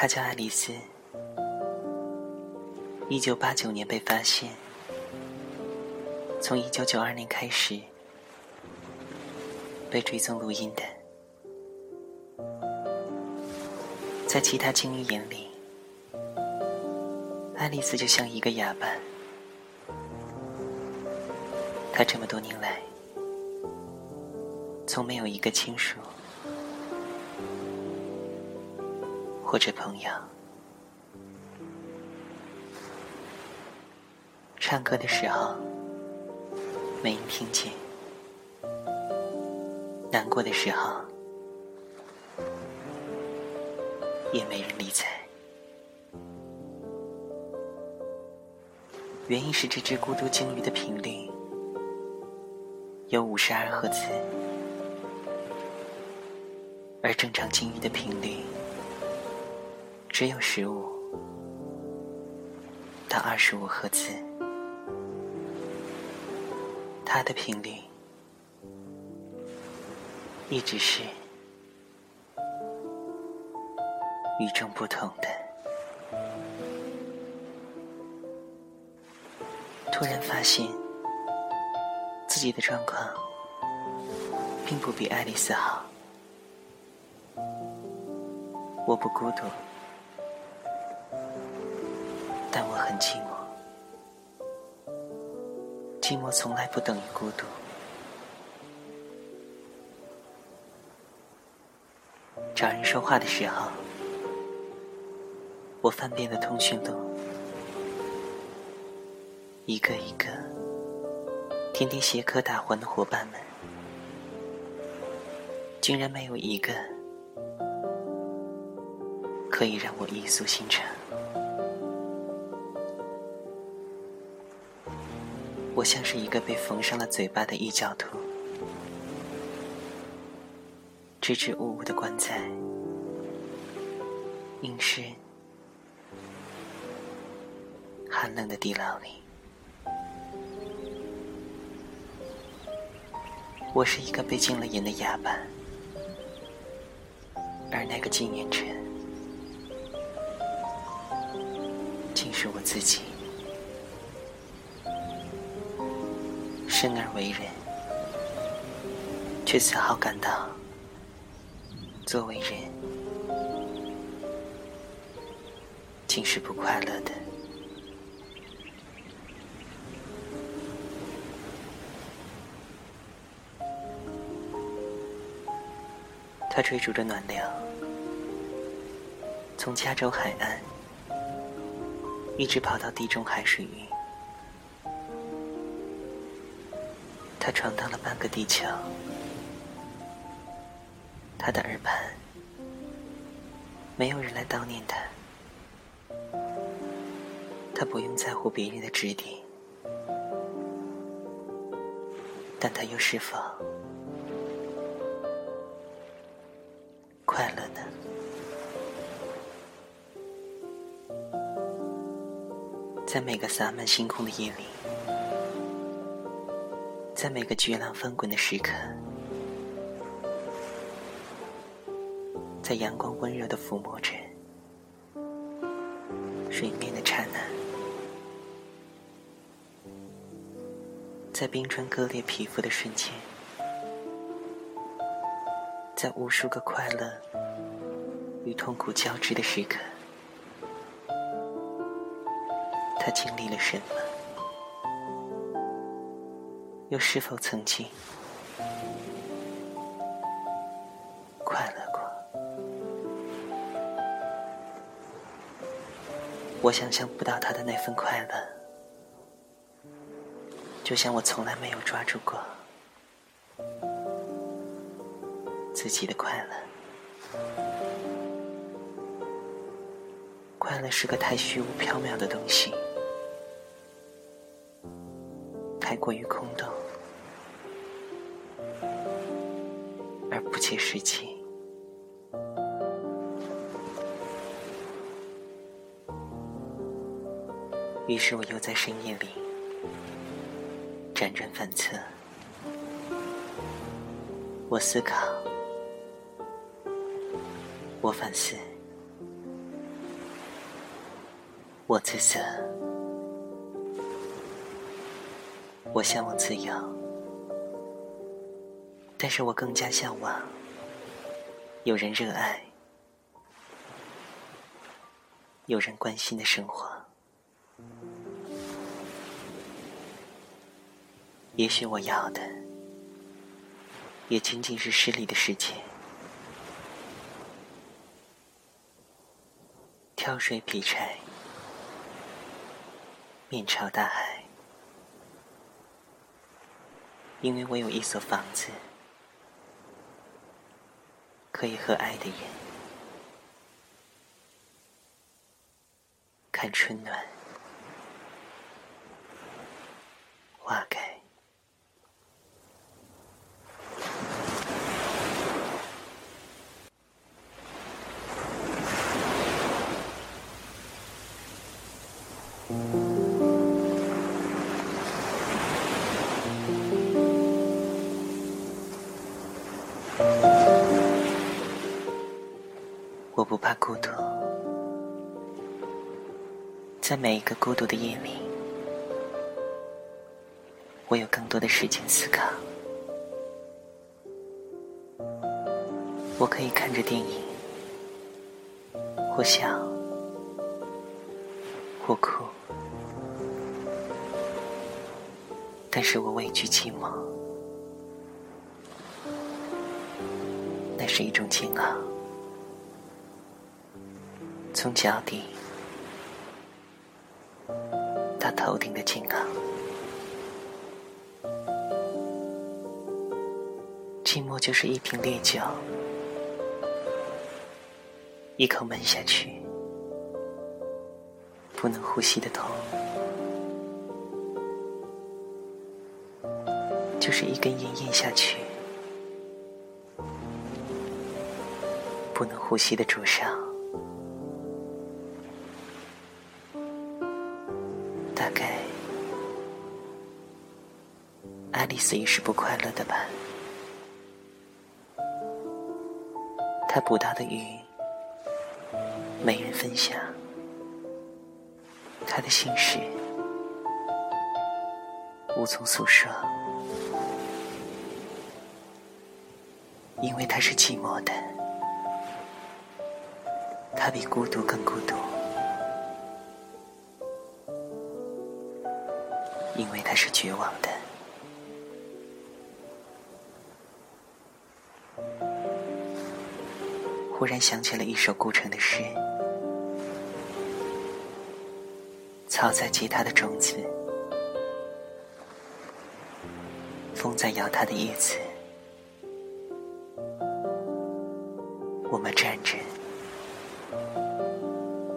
她叫爱丽丝，一九八九年被发现，从一九九二年开始被追踪录音的。在其他精英眼里，爱丽丝就像一个哑巴。她这么多年来，从没有一个亲属或者朋友唱歌的时候没人听见，难过的时候也没人理睬。原因是这只孤独鲸鱼的频率有五十二赫兹，而正常鲸鱼的频率只有十五到二十五赫兹。它的频率一直是与众不同的。突然发现自己的状况并不比爱丽丝好，我不孤独，但我很寂寞。寂寞从来不等于孤独。找人说话的时候，我翻遍了通讯录，一个一个天天写科打诨的伙伴们，竟然没有一个可以让我一诉心肠。我像是一个被缝上了嘴巴的异教徒，支支吾吾的关在阴湿、寒冷的地牢里。我是一个被禁了言的哑巴，而那个纪念者，竟是我自己。生而为人，却丝毫感到作为人竟是不快乐的。他追逐着暖流，从加州海岸一直跑到地中海水域。他闯荡了半个地球，他的耳畔没有人来悼念他，他不用在乎别人的指点，但他又是否快乐呢？在每个洒满星空的夜里。在每个巨浪翻滚的时刻，在阳光温柔的抚摸着水面的刹那，在冰川割裂皮肤的瞬间，在无数个快乐与痛苦交织的时刻，他经历了什么？又是否曾经快乐过？我想象不到他的那份快乐，就像我从来没有抓住过自己的快乐。快乐是个太虚无缥缈的东西。太过于空洞，而不切实际。于是我又在深夜里辗转反侧，我思考，我反思，我自责，我向往自由，但是我更加向往有人热爱、有人关心的生活。也许我要的，也仅仅是诗里的世界，挑水劈柴。面朝大海，因为我有一所房子，可以和爱的人看春暖花开。不怕孤独，在每一个孤独的夜里，我有更多的时间思考。我可以看着电影，或笑，或哭，但是我畏惧寂寞，那是一种煎熬。从脚底到头顶的煎熬，寂寞就是一瓶烈酒，一口闷下去，不能呼吸的痛，就是一根烟咽下去，不能呼吸的灼伤。爱丽丝也是不快乐的吧？她捕到的鱼没人分享，她的心事无从诉说，因为她是寂寞的，她比孤独更孤独。因为他是绝望的。忽然想起了一首顾城的诗：“草在结它的种子，风在摇它的叶子，我们站着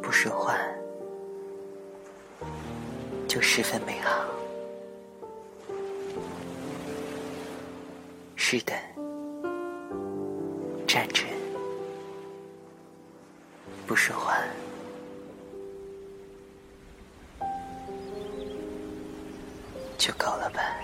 不说话，就十分美好。”是的，站着不说话，就够了吧。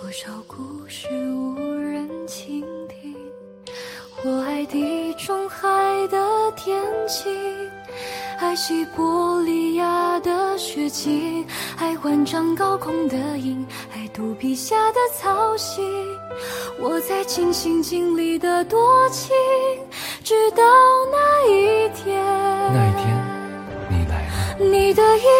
多少故事无人倾听？我爱地中海的天晴，爱西伯利亚的雪景，爱万丈高空的鹰，爱肚皮下的草溪。我在尽心尽力的多情，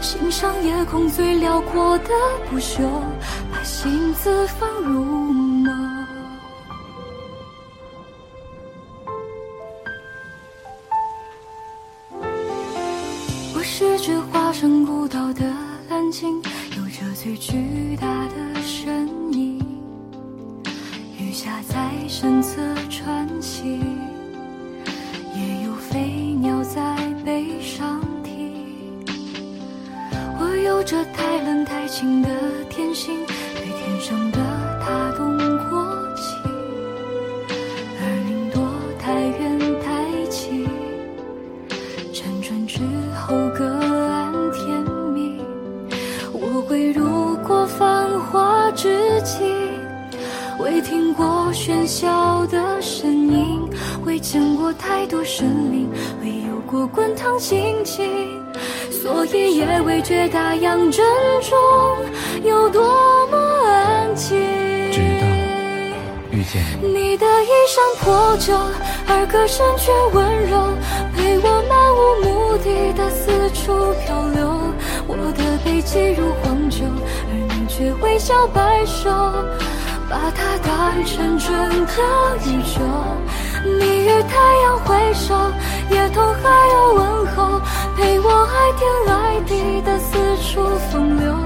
欣赏夜空最辽阔的不朽，把心字放入眸。我是只化身孤岛的蓝鲸，有着最巨大的身影，鱼虾在身侧穿行。也有飞鸟在背上这。太冷太清的天性，对天上的他动过情，而云朵太远太近，辗转之后各安天命。我会路过繁华之境，未听过喧嚣的声音。未见过太多生灵，未有过滚烫心情，所以也未觉大洋正中有多么安静。直到遇见你，你的衣衫破旧，而歌声却温柔，陪我漫无目的的四处漂流。我的背脊如荒丘，而你却微笑摆首，把它当成整个宇宙。你与太阳挥手，也同海鸥问候，陪我爱天爱地的四处风流。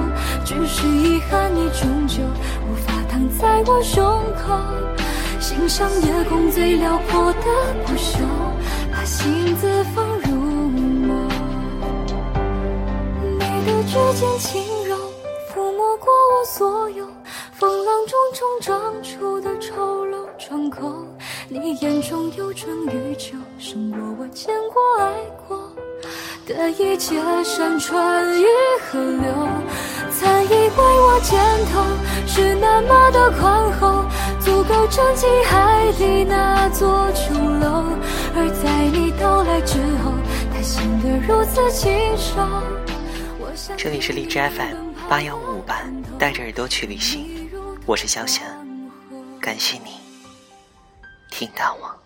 只是遗憾，你终究无法躺在我胸口，欣赏夜空最辽阔的不朽，把心字放入眸。你的指尖轻柔，抚摸过我所有风浪中冲撞出的丑陋窗口。你眼中有春与秋，胜过我见过爱过的一切山川与河流。曾以为我肩头是那么的宽厚，足够撑起海底那座琼楼。而在你到来之后，它显得如此清瘦。这里是荔枝 FM 八幺五五八，带着耳朵去旅行，我是小翔，感谢你。听大王。